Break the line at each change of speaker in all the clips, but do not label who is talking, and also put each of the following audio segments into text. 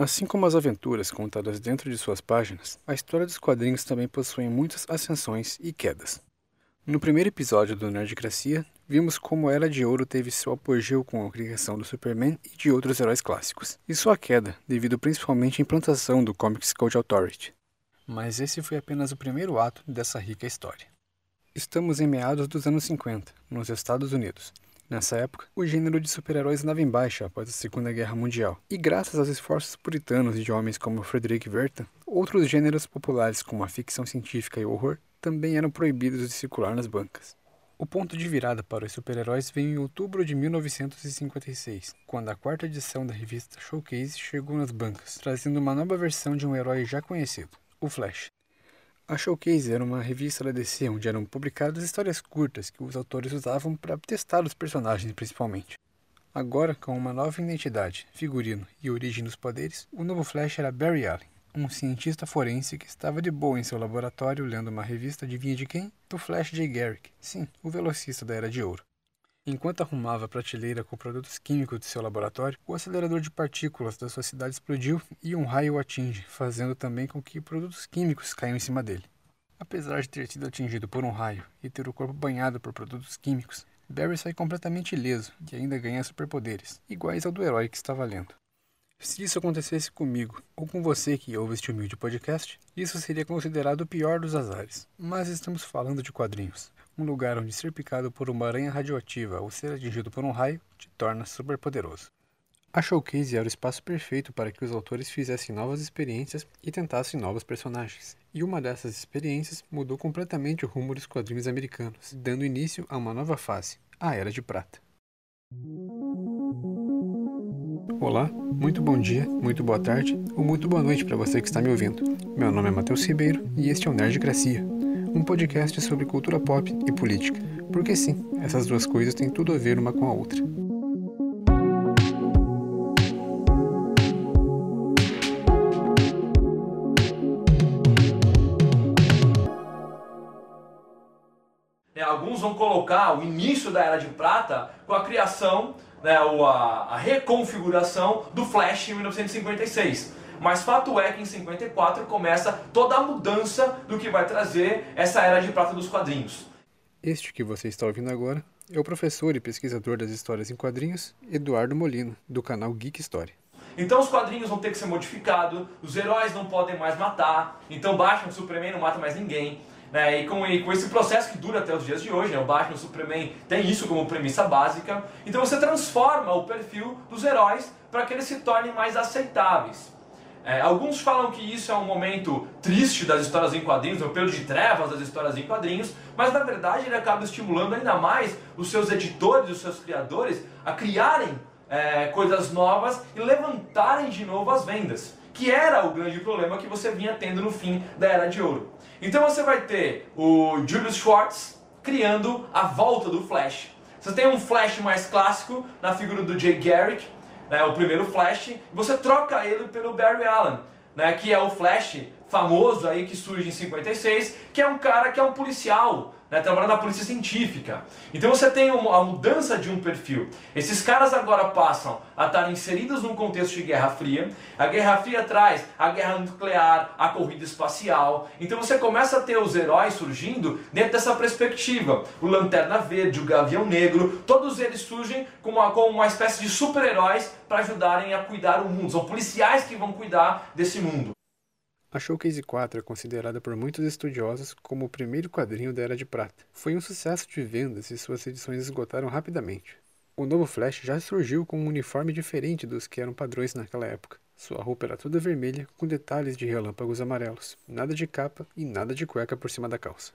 Assim como as aventuras contadas dentro de suas páginas, a história dos quadrinhos também possui muitas ascensões e quedas. No primeiro episódio do Nerdcracia, vimos como a Era de Ouro teve seu apogeu com a criação do Superman e de outros heróis clássicos, e sua queda devido principalmente à implantação do Comics Code Authority. Mas esse foi apenas o primeiro ato dessa rica história. Estamos em meados dos anos 50, nos Estados Unidos, Nessa época, o gênero de super-heróis andava em baixa após a Segunda Guerra Mundial, e graças aos esforços puritanos de homens como Frederick Werther, outros gêneros populares como a ficção científica e o horror também eram proibidos de circular nas bancas. O ponto de virada para os super-heróis veio em outubro de 1956, quando a quarta edição da revista Showcase chegou nas bancas, trazendo uma nova versão de um herói já conhecido, o Flash. A Showcase era uma revista da DC onde eram publicadas histórias curtas que os autores usavam para testar os personagens principalmente. Agora, com uma nova identidade, figurino e origem dos poderes, o novo Flash era Barry Allen, um cientista forense que estava de boa em seu laboratório lendo uma revista vinha de quem? Do Flash J. Garrick, sim, o velocista da Era de Ouro. Enquanto arrumava a prateleira com produtos químicos de seu laboratório, o acelerador de partículas da sua cidade explodiu e um raio o atinge, fazendo também com que produtos químicos caiam em cima dele. Apesar de ter sido atingido por um raio e ter o corpo banhado por produtos químicos, Barry sai completamente ileso e ainda ganha superpoderes, iguais ao do herói que estava lendo. Se isso acontecesse comigo, ou com você que ouve este humilde podcast, isso seria considerado o pior dos azares. Mas estamos falando de quadrinhos um lugar onde ser picado por uma aranha radioativa ou ser atingido por um raio te torna superpoderoso. A Showcase era o espaço perfeito para que os autores fizessem novas experiências e tentassem novos personagens. E uma dessas experiências mudou completamente o rumo dos quadrinhos americanos, dando início a uma nova fase, a Era de Prata. Olá, muito bom dia, muito boa tarde ou muito boa noite para você que está me ouvindo. Meu nome é Matheus Ribeiro e este é o Nerdcracia um podcast sobre cultura pop e política, porque sim, essas duas coisas têm tudo a ver uma com a outra.
É, alguns vão colocar o início da Era de Prata com a criação, né, ou a, a reconfiguração do Flash em 1956. Mas fato é que em 54 começa toda a mudança do que vai trazer essa era de prata dos quadrinhos.
Este que você está ouvindo agora é o professor e pesquisador das histórias em quadrinhos, Eduardo Molina, do canal Geek Story.
Então os quadrinhos vão ter que ser modificados, os heróis não podem mais matar, então Batman, Superman não mata mais ninguém. Né? E, com, e com esse processo que dura até os dias de hoje, né? o Batman o Superman tem isso como premissa básica, então você transforma o perfil dos heróis para que eles se tornem mais aceitáveis. É, alguns falam que isso é um momento triste das histórias em quadrinhos, o período de trevas das histórias em quadrinhos, mas na verdade ele acaba estimulando ainda mais os seus editores, os seus criadores a criarem é, coisas novas e levantarem de novo as vendas, que era o grande problema que você vinha tendo no fim da Era de Ouro. Então você vai ter o Julius Schwartz criando a volta do Flash. Você tem um Flash mais clássico na figura do Jay Garrick, né, o primeiro Flash, e você troca ele pelo Barry Allen, né, que é o Flash famoso aí que surge em 56, que é um cara que é um policial, né, trabalhando na polícia científica. Então você tem a mudança de um perfil. Esses caras agora passam a estar inseridos num contexto de Guerra Fria. A Guerra Fria traz a guerra nuclear, a corrida espacial. Então você começa a ter os heróis surgindo dentro dessa perspectiva. O Lanterna Verde, o Gavião Negro, todos eles surgem como uma, como uma espécie de super-heróis para ajudarem a cuidar o mundo. São policiais que vão cuidar desse mundo.
A Showcase 4 é considerada por muitos estudiosos como o primeiro quadrinho da Era de Prata. Foi um sucesso de vendas e suas edições esgotaram rapidamente. O novo Flash já surgiu com um uniforme diferente dos que eram padrões naquela época. Sua roupa era toda vermelha, com detalhes de relâmpagos amarelos, nada de capa e nada de cueca por cima da calça.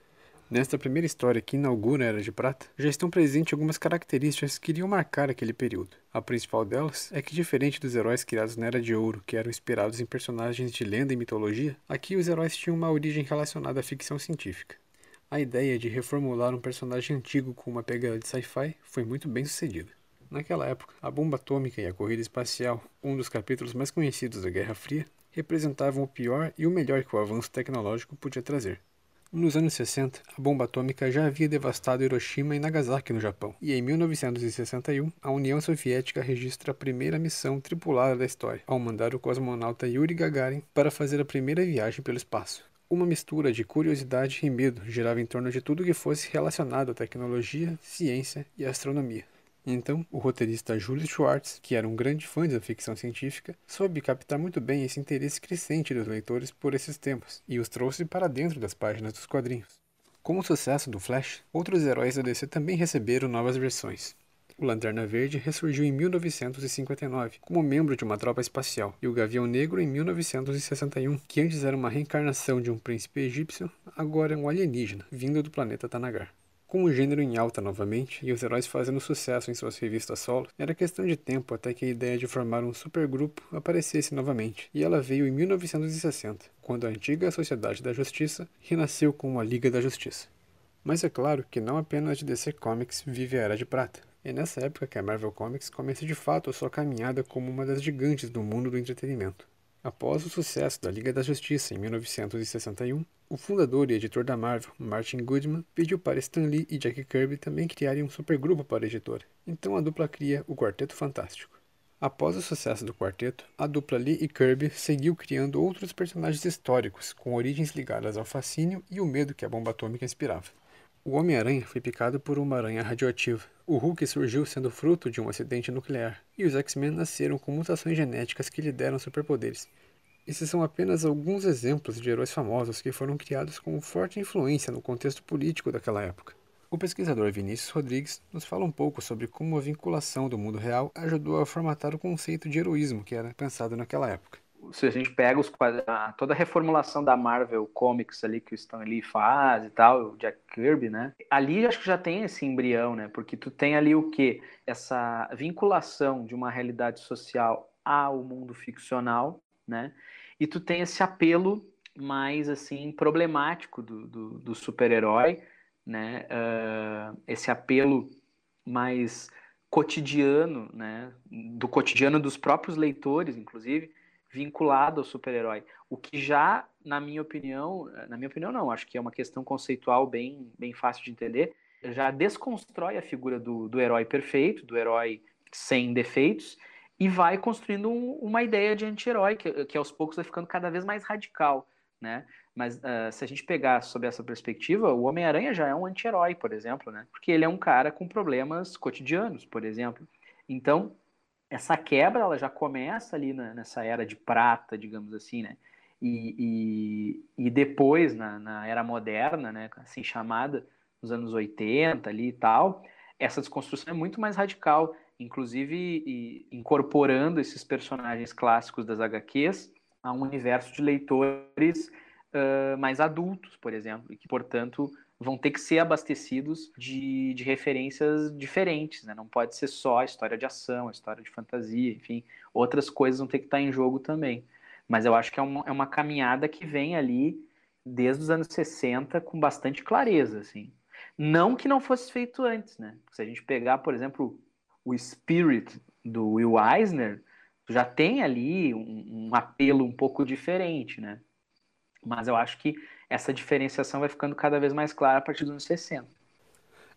Nesta primeira história que inaugura a Era de Prata, já estão presentes algumas características que iriam marcar aquele período. A principal delas é que, diferente dos heróis criados na Era de Ouro, que eram inspirados em personagens de lenda e mitologia, aqui os heróis tinham uma origem relacionada à ficção científica. A ideia de reformular um personagem antigo com uma pegada de sci-fi foi muito bem sucedida. Naquela época, a bomba atômica e a corrida espacial, um dos capítulos mais conhecidos da Guerra Fria, representavam o pior e o melhor que o avanço tecnológico podia trazer. Nos anos 60, a bomba atômica já havia devastado Hiroshima e Nagasaki no Japão, e em 1961, a União Soviética registra a primeira missão tripulada da história, ao mandar o cosmonauta Yuri Gagarin para fazer a primeira viagem pelo espaço. Uma mistura de curiosidade e medo girava em torno de tudo que fosse relacionado à tecnologia, ciência e astronomia. Então, o roteirista Julius Schwartz, que era um grande fã da ficção científica, soube captar muito bem esse interesse crescente dos leitores por esses temas e os trouxe para dentro das páginas dos quadrinhos. Com o sucesso do Flash, outros heróis da DC também receberam novas versões. O Lanterna Verde ressurgiu em 1959 como membro de uma tropa espacial, e o Gavião Negro em 1961, que antes era uma reencarnação de um príncipe egípcio, agora é um alienígena, vindo do planeta Tanagar. Com o gênero em alta novamente e os heróis fazendo sucesso em suas revistas solo, era questão de tempo até que a ideia de formar um supergrupo aparecesse novamente, e ela veio em 1960, quando a antiga Sociedade da Justiça renasceu com a Liga da Justiça. Mas é claro que não apenas de DC Comics vive a Era de Prata. É nessa época que a Marvel Comics começa de fato a sua caminhada como uma das gigantes do mundo do entretenimento. Após o sucesso da Liga da Justiça em 1961, o fundador e editor da Marvel, Martin Goodman, pediu para Stan Lee e Jack Kirby também criarem um supergrupo para a editora. Então a dupla cria o Quarteto Fantástico. Após o sucesso do quarteto, a dupla Lee e Kirby seguiu criando outros personagens históricos com origens ligadas ao fascínio e o medo que a bomba atômica inspirava. O Homem-Aranha foi picado por uma aranha radioativa. O Hulk surgiu sendo fruto de um acidente nuclear. E os X-Men nasceram com mutações genéticas que lhe deram superpoderes. Esses são apenas alguns exemplos de heróis famosos que foram criados com forte influência no contexto político daquela época. O pesquisador Vinícius Rodrigues nos fala um pouco sobre como a vinculação do mundo real ajudou a formatar o conceito de heroísmo que era pensado naquela época
se a gente pega os, toda a reformulação da Marvel Comics ali que o Stan Lee faz e tal, o Jack Kirby, né? Ali acho que já tem esse embrião, né? Porque tu tem ali o que? Essa vinculação de uma realidade social ao mundo ficcional, né? E tu tem esse apelo mais, assim, problemático do, do, do super-herói, né? Uh, esse apelo mais cotidiano, né? Do cotidiano dos próprios leitores, inclusive, vinculado ao super-herói. O que já, na minha opinião, na minha opinião não, acho que é uma questão conceitual bem, bem fácil de entender, já desconstrói a figura do, do herói perfeito, do herói sem defeitos, e vai construindo um, uma ideia de anti-herói, que, que aos poucos vai ficando cada vez mais radical, né? Mas uh, se a gente pegar sob essa perspectiva, o Homem-Aranha já é um anti-herói, por exemplo, né? Porque ele é um cara com problemas cotidianos, por exemplo. Então, essa quebra ela já começa ali na, nessa era de prata, digamos assim, né? E, e, e depois, na, na, era moderna, né, assim chamada, nos anos 80 ali e tal, essa desconstrução é muito mais radical, inclusive incorporando esses personagens clássicos das HQs a um universo de leitores uh, mais adultos, por exemplo, e que, portanto, vão ter que ser abastecidos de, de referências diferentes, né? Não pode ser só a história de ação, a história de fantasia, enfim, outras coisas vão ter que estar em jogo também. Mas eu acho que é uma, é uma caminhada que vem ali desde os anos 60 com bastante clareza, assim. Não que não fosse feito antes, né? Se a gente pegar, por exemplo, o Spirit do Will Eisner, já tem ali um, um apelo um pouco diferente, né? Mas eu acho que essa diferenciação vai ficando cada vez mais clara a partir dos anos 60.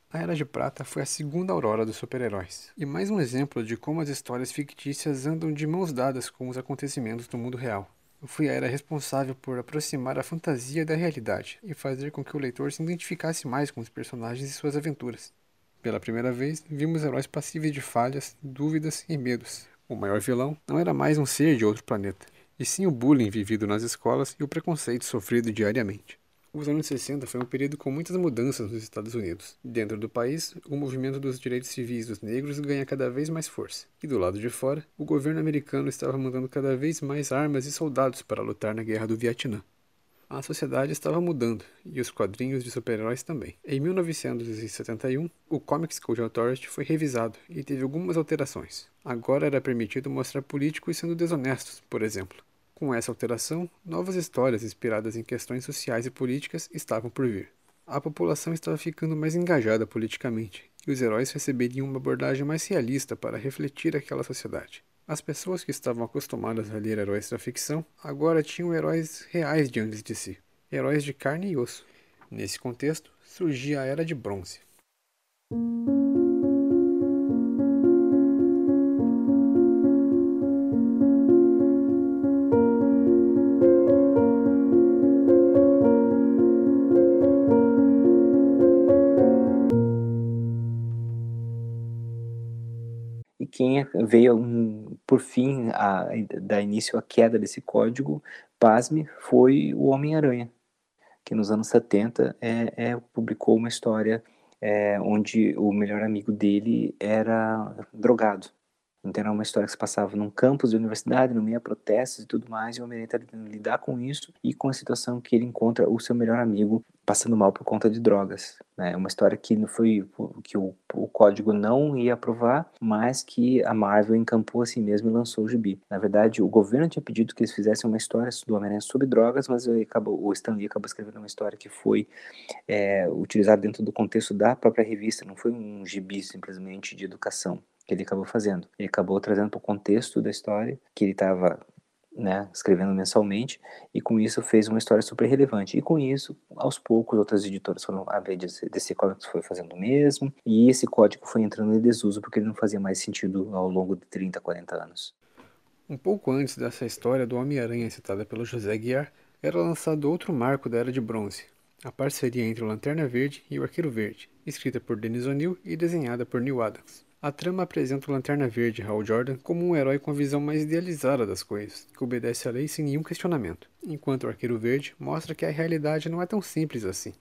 A Era de Prata foi a segunda aurora dos super-heróis, e mais um exemplo de como as histórias fictícias andam de mãos dadas com os acontecimentos do mundo real. Foi a era responsável por aproximar a fantasia da realidade e fazer com que o leitor se identificasse mais com os personagens e suas aventuras. Pela primeira vez, vimos heróis passíveis de falhas, dúvidas e medos. O maior vilão não era mais um ser de outro planeta, e sim o bullying vivido nas escolas e o preconceito sofrido diariamente. Os anos 60 foi um período com muitas mudanças nos Estados Unidos. Dentro do país, o movimento dos direitos civis dos negros ganha cada vez mais força. E do lado de fora, o governo americano estava mandando cada vez mais armas e soldados para lutar na guerra do Vietnã. A sociedade estava mudando, e os quadrinhos de super-heróis também. Em 1971, o Comics Code Authority foi revisado e teve algumas alterações. Agora era permitido mostrar políticos sendo desonestos, por exemplo. Com essa alteração, novas histórias inspiradas em questões sociais e políticas estavam por vir. A população estava ficando mais engajada politicamente, e os heróis receberiam uma abordagem mais realista para refletir aquela sociedade. As pessoas que estavam acostumadas a ler heróis da ficção agora tinham heróis reais diante de si, heróis de carne e osso. Nesse contexto, surgia a Era de Bronze.
quem veio um, por fim a, dar início à queda desse código, pasme, foi o Homem-Aranha, que nos anos 70 é, é publicou uma história é, onde o melhor amigo dele era drogado. Então era uma história que se passava num campus de universidade, no meio a protestos e tudo mais, e o Homem-Aranha está tentando lidar com isso e com a situação que ele encontra o seu melhor amigo passando mal por conta de drogas. Né? É uma história que não foi que o, o código não ia aprovar, mas que a Marvel encampou assim mesmo e lançou o gibi. Na verdade, o governo tinha pedido que eles fizessem uma história do Homem-Aranha sobre drogas, mas acabou, o Stan Lee acabou escrevendo uma história que foi é, utilizada dentro do contexto da própria revista, não foi um gibi simplesmente de educação que ele acabou fazendo. Ele acabou trazendo para o contexto da história que ele estava né, escrevendo mensalmente, e com isso fez uma história super relevante. E com isso, aos poucos, outras editoras foram, a DC Comics foi fazendo o mesmo, e esse código foi entrando em desuso porque ele não fazia mais sentido ao longo de 30, 40 anos.
Um pouco antes dessa história do Homem-Aranha citada pelo José Guiar, era lançado outro marco da Era de Bronze, a parceria entre o Lanterna Verde e o Arqueiro Verde, escrita por Dennis O'Neill e desenhada por Neil Adams. A trama apresenta o Lanterna Verde Hal Jordan como um herói com a visão mais idealizada das coisas, que obedece à lei sem nenhum questionamento, enquanto o Arqueiro Verde mostra que a realidade não é tão simples assim,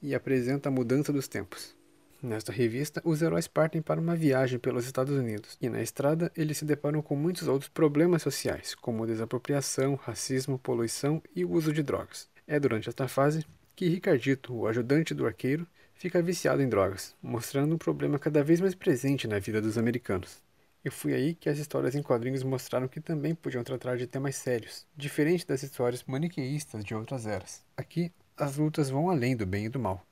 e apresenta a mudança dos tempos. Nesta revista, os heróis partem para uma viagem pelos Estados Unidos, e na estrada eles se deparam com muitos outros problemas sociais, como desapropriação, racismo, poluição e o uso de drogas. É durante esta fase que Ricardito, o ajudante do arqueiro, fica viciado em drogas, mostrando um problema cada vez mais presente na vida dos americanos. E foi aí que as histórias em quadrinhos mostraram que também podiam tratar de temas sérios, diferente das histórias maniqueístas de outras eras. Aqui, as lutas vão além do bem e do mal.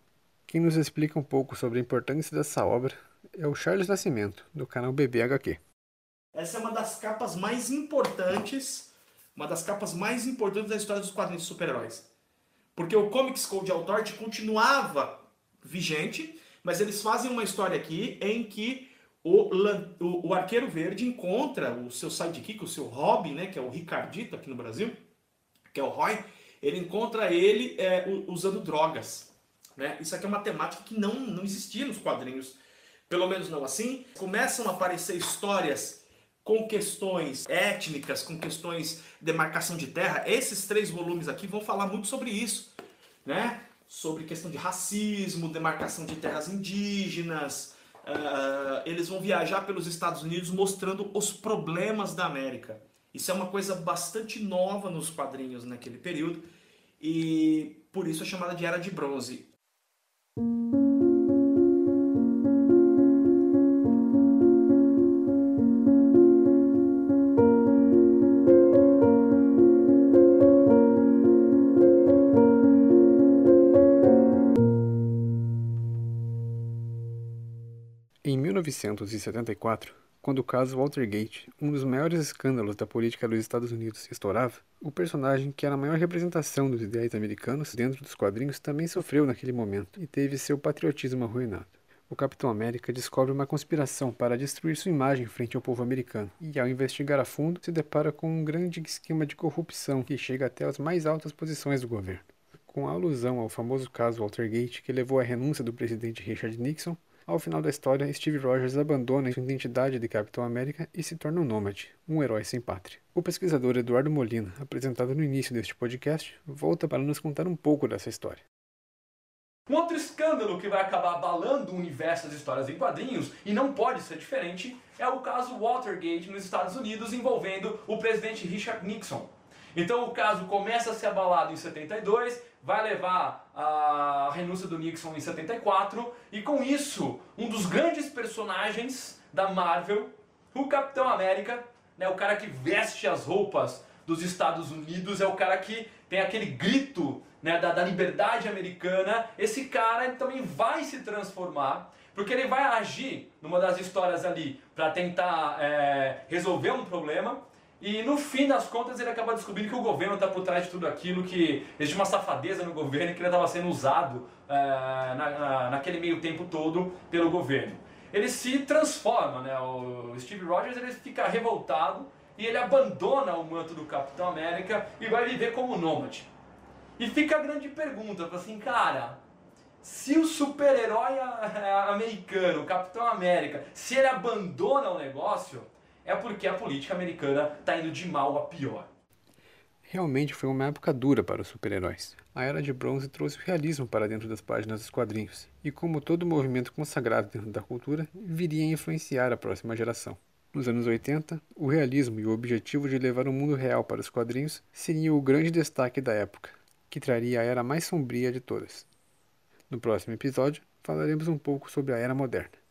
Quem nos explica um pouco sobre a importância dessa obra é o Charles Nascimento, do canal BBHQ.
Essa é uma das capas mais importantes, uma das capas mais importantes da história dos quadrinhos de super-heróis. Porque o Comics Code Authority continuava vigente, mas eles fazem uma história aqui em que o, o, o Arqueiro Verde encontra o seu sidekick, o seu Robin, né, que é o Ricardito aqui no Brasil, que é o Roy, ele encontra ele é, usando drogas. Né? Isso aqui é uma temática que não, não existia nos quadrinhos, pelo menos não assim. Começam a aparecer histórias com questões étnicas, com questões de demarcação de terra. Esses três volumes aqui vão falar muito sobre isso. Né? Sobre questão de racismo, demarcação de terras indígenas. Uh, eles vão viajar pelos Estados Unidos mostrando os problemas da América. Isso é uma coisa bastante nova nos quadrinhos naquele período e por isso é chamada de Era de Bronze.
1974, quando o caso Watergate, um dos maiores escândalos da política dos Estados Unidos, estourava, o personagem que era a maior representação dos ideais americanos dentro dos quadrinhos também sofreu naquele momento e teve seu patriotismo arruinado. O Capitão América descobre uma conspiração para destruir sua imagem frente ao povo americano e, ao investigar a fundo, se depara com um grande esquema de corrupção que chega até as mais altas posições do governo. Com a alusão ao famoso caso Watergate que levou à renúncia do presidente Richard Nixon, ao final da história, Steve Rogers abandona sua identidade de Capitão América e se torna um nômade, um herói sem pátria. O pesquisador Eduardo Molina, apresentado no início deste podcast, volta para nos contar um pouco dessa história.
Um outro escândalo que vai acabar abalando o universo das histórias em quadrinhos, e não pode ser diferente, é o caso Watergate nos Estados Unidos envolvendo o presidente Richard Nixon. Então o caso começa a ser abalado em 72, vai levar a renúncia do Nixon em 74, e com isso, um dos grandes personagens da Marvel, o Capitão América, né, o cara que veste as roupas dos Estados Unidos, é o cara que tem aquele grito né, da, da liberdade americana. Esse cara também vai se transformar, porque ele vai agir numa das histórias ali para tentar é, resolver um problema E no fim das contas ele acaba descobrindo que o governo está por trás de tudo aquilo, que existe uma safadeza no governo e que ele estava sendo usado é, na, na, naquele meio tempo todo pelo governo. Ele se transforma, né? o Steve Rogers ele fica revoltado e ele abandona o manto do Capitão América e vai viver como nômade. E fica a grande pergunta, assim, cara, se o super-herói americano, o Capitão América, se ele abandona o negócio, é porque a política americana está indo de mal a pior.
Realmente foi uma época dura para os super-heróis. A Era de Bronze trouxe o realismo para dentro das páginas dos quadrinhos, e como todo movimento consagrado dentro da cultura, viria a influenciar a próxima geração. Nos anos 80, o realismo e o objetivo de levar o mundo real para os quadrinhos seria o grande destaque da época, que traria a era mais sombria de todas. No próximo episódio, falaremos um pouco sobre a Era Moderna.